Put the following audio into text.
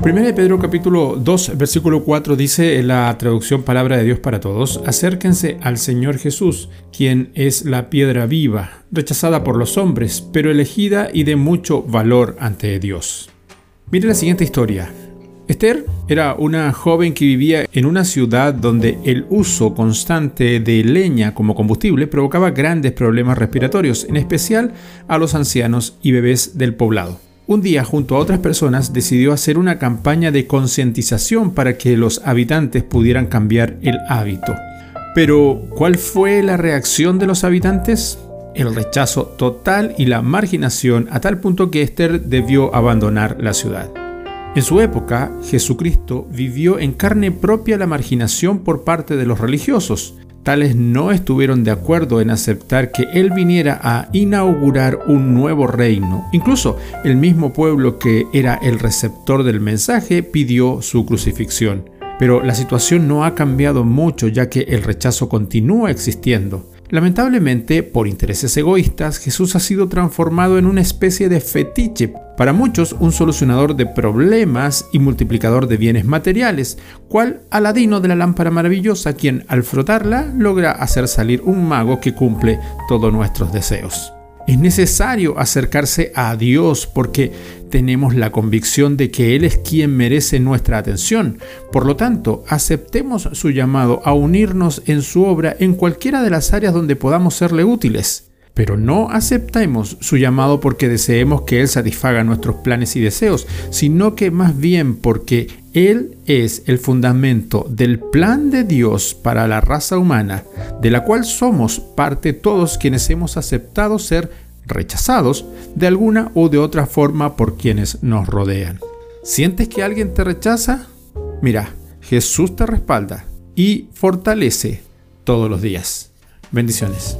1 de Pedro capítulo 2 versículo 4 dice en la traducción Palabra de Dios para Todos, acérquense al Señor Jesús, quien es la piedra viva, rechazada por los hombres, pero elegida y de mucho valor ante Dios. Mire la siguiente historia. Esther era una joven que vivía en una ciudad donde el uso constante de leña como combustible provocaba grandes problemas respiratorios, en especial a los ancianos y bebés del poblado. Un día, junto a otras personas, decidió hacer una campaña de concientización para que los habitantes pudieran cambiar el hábito. Pero, ¿cuál fue la reacción de los habitantes? El rechazo total y la marginación a tal punto que Esther debió abandonar la ciudad. En su época, Jesucristo vivió en carne propia la marginación por parte de los religiosos, no estuvieron de acuerdo en aceptar que él viniera a inaugurar un nuevo reino. Incluso el mismo pueblo que era el receptor del mensaje pidió su crucifixión. Pero la situación no ha cambiado mucho ya que el rechazo continúa existiendo. Lamentablemente, por intereses egoístas, Jesús ha sido transformado en una especie de fetiche, para muchos un solucionador de problemas y multiplicador de bienes materiales, cual Aladino de la lámpara maravillosa, quien al frotarla logra hacer salir un mago que cumple todos nuestros deseos. Es necesario acercarse a Dios porque tenemos la convicción de que Él es quien merece nuestra atención. Por lo tanto, aceptemos su llamado a unirnos en su obra en cualquiera de las áreas donde podamos serle útiles. Pero no aceptemos su llamado porque deseemos que Él satisfaga nuestros planes y deseos, sino que más bien porque Él es el fundamento del plan de Dios para la raza humana, de la cual somos parte todos quienes hemos aceptado ser rechazados de alguna u de otra forma por quienes nos rodean. ¿Sientes que alguien te rechaza? Mira, Jesús te respalda y fortalece todos los días. Bendiciones.